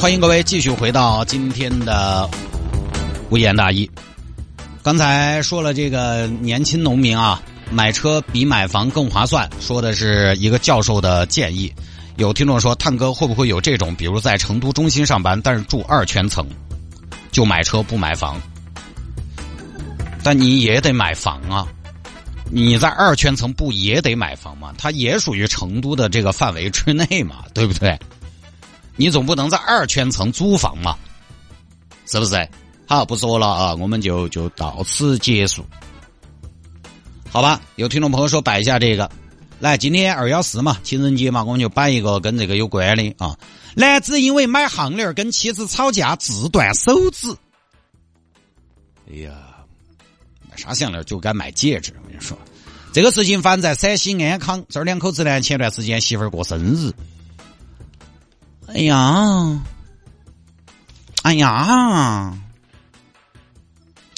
欢迎各位继续回到今天的微言大义。刚才说了这个年轻农民啊，买车比买房更划算，说的是一个教授的建议。有听众说，探哥会不会有这种，比如在成都中心上班，但是住二圈层，就买车不买房？但你也得买房啊！你在二圈层不也得买房吗？它也属于成都的这个范围之内嘛，对不对？你总不能在二圈层租房嘛，是不是？好，不说了啊，我们就就到此结束。好吧，有听众朋友说摆一下这个，来，今天二幺四嘛，情人节嘛，我们就摆一个跟这个有关的啊。男子因为买项链跟妻子吵架，自断手指。哎呀，买啥项链就该买戒指，我跟你说，这个事情发生在陕西安康，这儿两口子呢，前段时间媳妇儿过生日。哎呀，哎呀，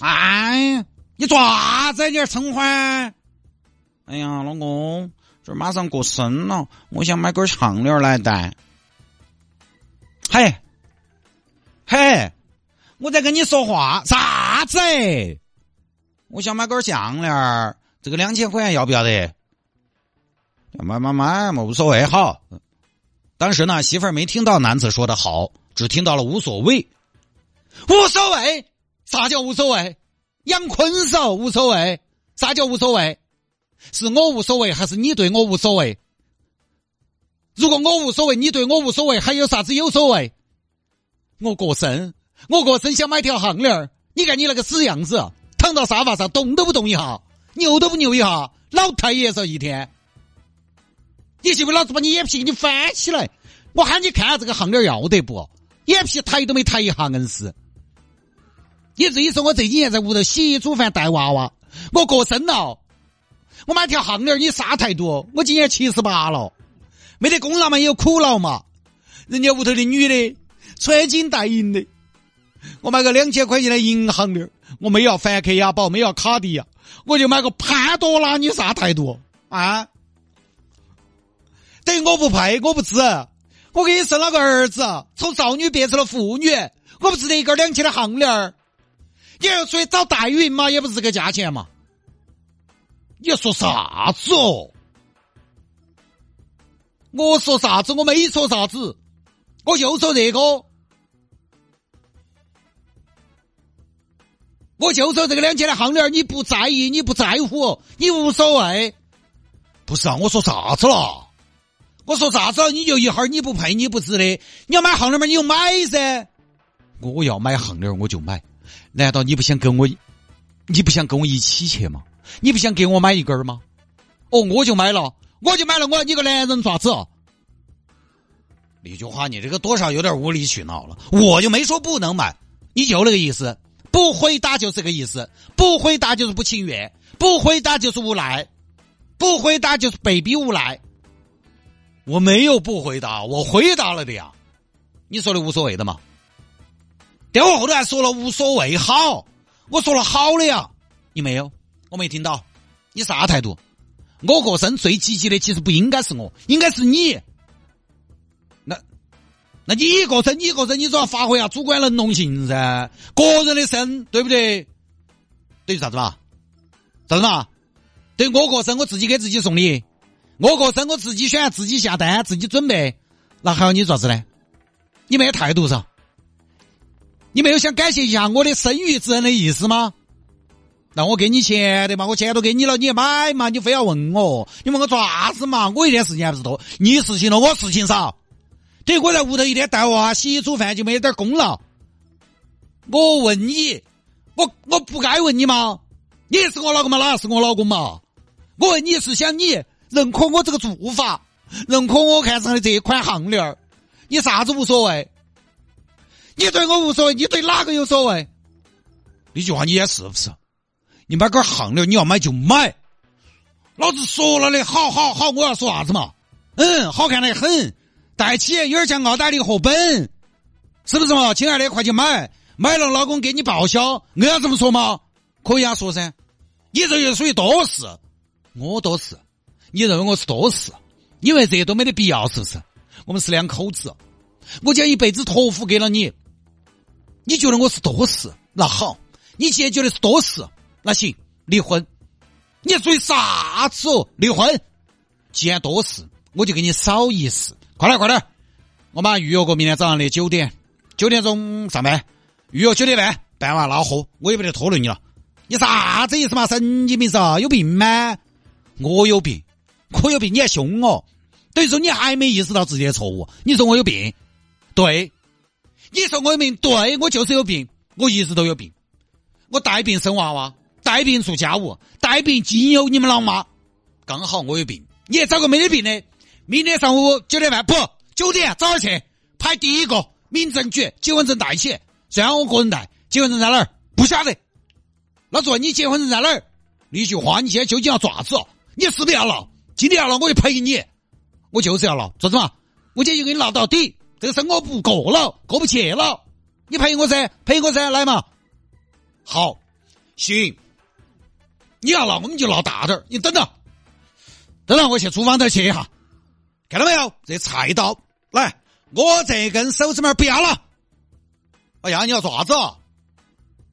哎，你做啥子？你称欢？哎呀，老公，这马上过生了，我想买根项链来戴。嘿，嘿，我在跟你说话，啥子？我想买根项链这个两千块钱要不要得？买买买嘛，无所谓，好。当时呢，媳妇儿没听到男子说的好，只听到了无所谓。无所谓，啥叫无所谓？杨坤嫂无所谓，啥叫无所谓？是我无所谓，还是你对我无所谓？如果我无所谓，你对我无所谓，还有啥子有所谓？我过生，我过生想买条项链你看你那个死样子，躺到沙发上动都不动一下，扭都不扭一下，老太爷说一天。你信不？老子把你眼皮给你翻起来！我喊你看下这个项链要得不？眼皮抬都没抬一下，硬是。你自己说我这几年在屋头洗衣煮饭带娃娃，我过生了，我买条项链你啥态度？我今年七十八了，没得功劳嘛，有苦劳嘛。人家屋头的女的穿金戴银的，我买个两千块钱的银项链，我没要梵克雅宝，没要卡地亚，我就买个潘多拉，你啥态度啊？等于我不配，我不值。我给你生了个儿子，从少女变成了妇女，我不值得一根两千的项链儿你要出去找代孕嘛，也不是这个价钱嘛。你要说啥子哦？我说啥子？我没说啥子，我就说这个，我就说这个两千的项链你不在意，你不在乎，你无所谓。不是啊，我说啥子了？我说啥子？你就一哈儿你不配，你不值的。你要买项链嘛，你就买噻。我要买项链我就买。难道你不想跟我？你不想跟我一起去吗？你不想给我买一根儿吗？哦，我就买了，我就买了。我你个男人爪子！那句话你这个多少有点无理取闹了。我就没说不能买，你就那个意思。不回答就是个意思，不回答就是不情愿，不回答就是无奈，不回答就是被逼无奈。我没有不回答，我回答了的呀。你说的无所谓的嘛？电话后头还说了无所谓好，我说了好的呀。你没有，我没听到。你啥态度？我过生最积极的其实不应该是我，应该是你。那，那你过生，你过生，你总要发挥下主观能动性噻。个人的生，对不对？等于啥子嘛？啥子嘛？等于我过生，我自己给自己送礼。我过生，我自己选，自己下单，自己准备，那还要你做啥子呢？你没有态度噻？你没有想感谢一下我的生育之恩的意思吗？那我给你钱的嘛，我钱都给你了，你买嘛？你非要问我？你问我做啥子嘛？我一点事情还不是多，你事情多，我事情少。等于我在屋头一天带娃、洗衣煮饭就没点功劳。我问你，我我不该问你吗？你是我老公嘛？哪是我老公嘛？我问你是想你。认可我这个做法，认可我看上的这款项链你啥子无所谓？你对我无所谓，你对哪个有所谓？这句话你也是不是？你买根项链，你要买就买。老子说了的，好好好，我要说啥子嘛？嗯，好看的很，戴起有点像奥黛丽·赫本，是不是嘛？亲爱的，快去买，买了老公给你报销。我要这么说吗？可以啊，说噻。你这就属于多事，我多事，你认为我是多事？因为这些都没得必要，是不是？我们是两口子，我将一辈子托付给了你。你觉得我是多事？那好，你既然觉得是多事，那行，离婚。你属于啥子哦？离婚？既然多事，我就给你少一事。快点，快点！我马上预约个明天早上的九点，九点钟上班。预约九点半，办完拉货，我也不得拖累你了。你啥子意思嘛？神经病是有病吗？我有病，我有病，你还凶我？等于说你还没意识到自己的错误。你说我有病？对，你说我有病？对，我就是有病，我一直都有病。我带病生娃娃，带病做家务，带病经由你们老妈。刚好我有病，你也找个没得病的。明天上午九点半，不九点早点去排第一个民政局结婚证带起。虽然我个人带，结婚证在哪儿？不晓得。老子问你结婚证在哪儿？一句话，你现在究竟要爪子？你是不是要闹？今天要闹，我就赔你。我就是要闹，做什么？我今天就给你闹到底。这个生活不过了，过不去了。你赔我噻，赔我噻，来嘛。好，行。你要闹，我们就闹大点你等着，等等，我去厨房头去一下。看到没有？这菜刀，来，我这根手指拇不要了。哎呀，你要做啥子？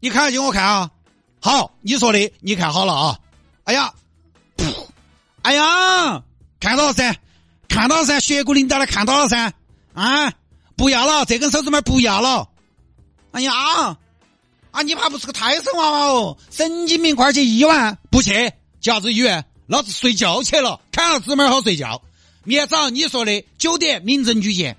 你看下去，我看啊。好，你说的，你看好了啊！哎呀，哎呀，看到了噻，看到了噻，血骨领导的看到了噻，啊，不要了，这根手指拇不要了。哎呀，啊，你怕不是个胎生娃娃哦？神经病，快去医院！不去，啥子医院？老子睡觉去了，看了指拇好睡觉。明天早上你说的九点民政局见。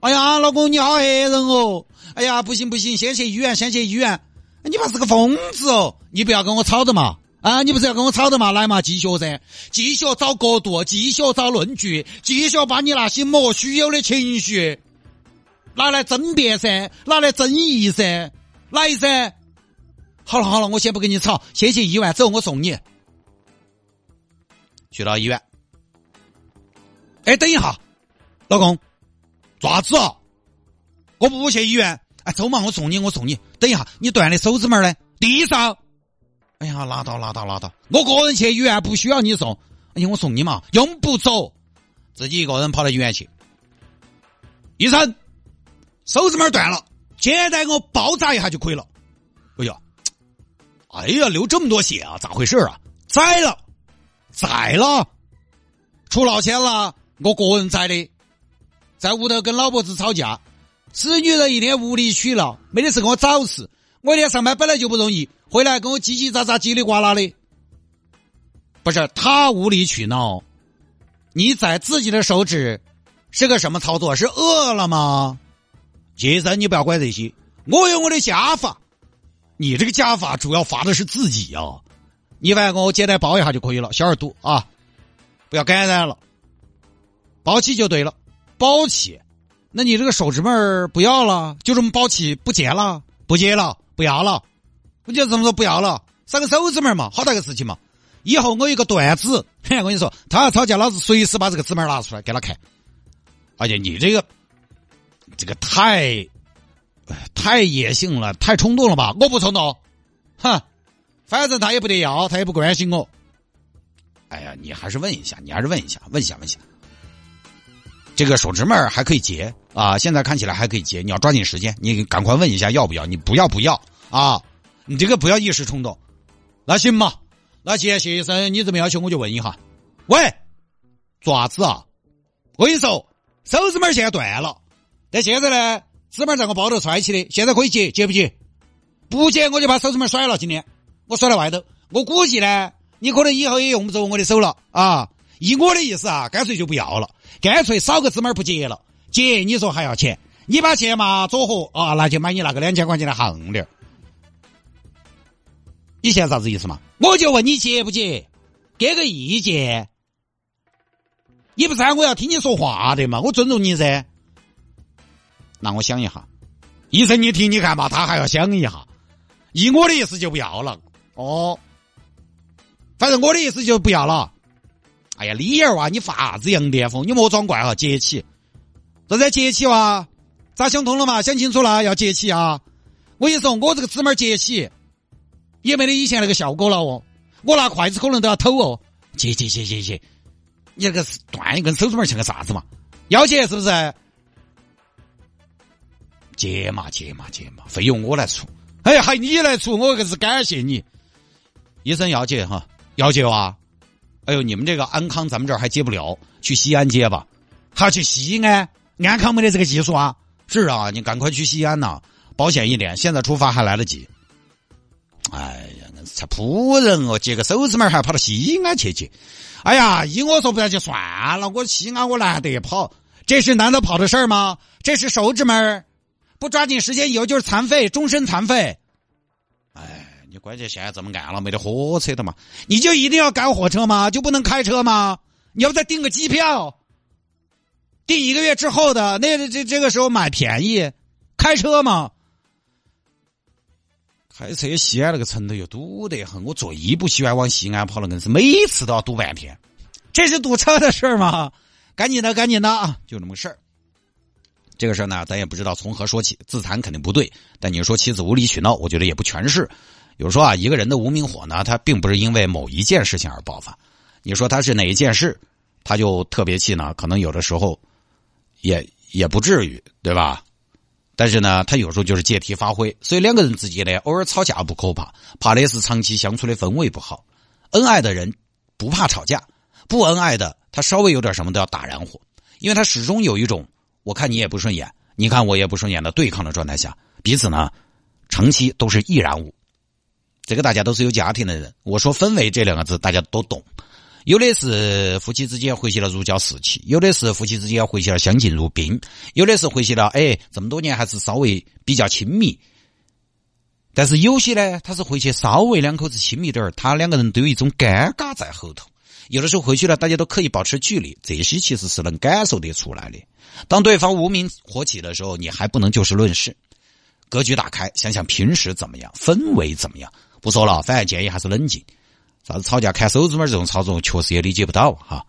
哎呀，老公你好吓人哦！哎呀，不行不行，先去医院，先去医院。你怕是个疯子哦！你不要跟我吵的嘛！啊，你不是要跟我吵的嘛？来嘛，继续噻，继续找角度，继续找论据，继续把你那些莫须有的情绪拿来争辩噻，拿来争议噻，来噻！好了好了，我先不跟你吵，先去医院，走，我送你。去到医院，哎，等一下，老公，爪子啊？我不去医院。哎，走嘛，我送你，我送你。等一下，你断的手指拇儿呢？地上。哎呀，拉倒拉倒拉倒，我个人去医院不需要你送。哎呀，我送你嘛，用不着，自己一个人跑到医院去。医生，手指拇断了，简单给我包扎一下就可以了。哎呀，哎呀，流这么多血啊，咋回事啊？在了，宰了，出老千了，我个人宰的，在屋头跟老婆子吵架。死女人一天无理取闹，没得事跟我找事。我一天上班本来就不容易，回来跟我叽叽喳喳、叽里呱啦的。不是他无理取闹，你在自己的手指是个什么操作？是饿了吗？杰森，你不要管这些，我有我的家法。你这个家法主要罚的是自己啊！你反正给我简单包一下就可以了，小耳朵啊，不要感染了，包起就对了，包起。那你这个手指儿不要了，就这么包起不结了，不结了，不要了，我就这么说不要了，三个手指儿嘛，好大个事情嘛。以后我有个段子，嘿，我跟你说，他要吵架，老子随时把这个指儿拿出来给他看。而且你这个，这个太，太野性了，太冲动了吧？我不冲动，哼，反正他也不得要，他也不关心我。哎呀，你还是问一下，你还是问一下，问一下，问一下。这个手指儿还可以结啊，现在看起来还可以接，你要抓紧时间，你赶快问一下要不要，你不要不要啊，你这个不要一时冲动，那行嘛，那既然谢医生你这么要求，我就问一下，喂，爪子啊？我跟你说，手指儿现在断了，但现在呢，指儿在我包头揣起的，现在可以接，接不接？不接我就把手指儿甩了，今天我甩在外头，我估计呢，你可能以后也用不着我的手了啊。以我的意思啊，干脆就不要了，干脆少个指儿不接了。结你说还要钱？你把钱嘛左合啊，那就买你那个两千块钱的项链。你现在啥子意思嘛？我就问你接不接？给个意见。你不是我要听你说话的嘛？我尊重你噻。那我想一下，医生，你听，你看嘛，他还要想一下。以我的意思就不要了。哦，反正我的意思就不要了。哎呀，李儿哇，你发啥子羊癫疯？你莫装怪哈，接起，这在节气哇？咋想通了嘛？想清楚了，要节气啊！我跟你说，我这个指纹节气，也没得以前那个效果了哦。我拿筷子可能都要偷哦。接接接接接，你那个断一根手指纹像个啥子嘛？要接是不是？结嘛结嘛结嘛，费用我来出。哎，还你来出，我可是感谢你。医生要结哈，要结哇？哎呦，你们这个安康咱们这儿还接不了，去西安接吧。还要去西安？安康没得这个技术啊？是啊，你赶快去西安呐，保险一点，现在出发还来得及。哎呀，那才仆人哦，接个手指门还跑到西安去接。哎呀，依我说不要就算了，我西安我难得跑，这是难得跑的事儿吗？这是手指门不抓紧时间以后就是残废，终身残废。哎，你关键现在这么暗了，没得火车的嘛？你就一定要赶火车吗？就不能开车吗？你要再订个机票，订一个月之后的，那这这个时候买便宜，开车嘛？开车西安那个城头又堵得很，我最不喜欢往西安跑了，硬是每次都要堵半天。这是堵车的事儿吗？赶紧的，赶紧的啊！就这么个事儿。这个事儿呢，咱也不知道从何说起，自残肯定不对，但你说妻子无理取闹，我觉得也不全是。有时候啊，一个人的无名火呢，他并不是因为某一件事情而爆发。你说他是哪一件事，他就特别气呢？可能有的时候，也也不至于，对吧？但是呢，他有时候就是借题发挥。所以两个人之间呢，偶尔吵架不可怕，怕的是长期相处的氛围不好。恩爱的人不怕吵架，不恩爱的他稍微有点什么都要打燃火，因为他始终有一种。我看你也不顺眼，你看我也不顺眼的对抗的状态下，彼此呢，长期都是易燃物。这个大家都是有家庭的人，我说氛围这两个字大家都懂。有的是夫妻之间回去了如胶似漆，有的是夫妻之间回去了相敬如宾，有的是回去了哎这么多年还是稍微比较亲密。但是有些呢，他是回去稍微两口子亲密点儿，他两个人都有一种尴尬在后头。有的时候回去了，大家都刻意保持距离，这些其实是能感受得出来的。当对方无名火起的时候，你还不能就事论事，格局打开，想想平时怎么样，氛围怎么样。不说了，反而建议还是冷静。啥子吵架看手指纹这种操作，确实也理解不到哈。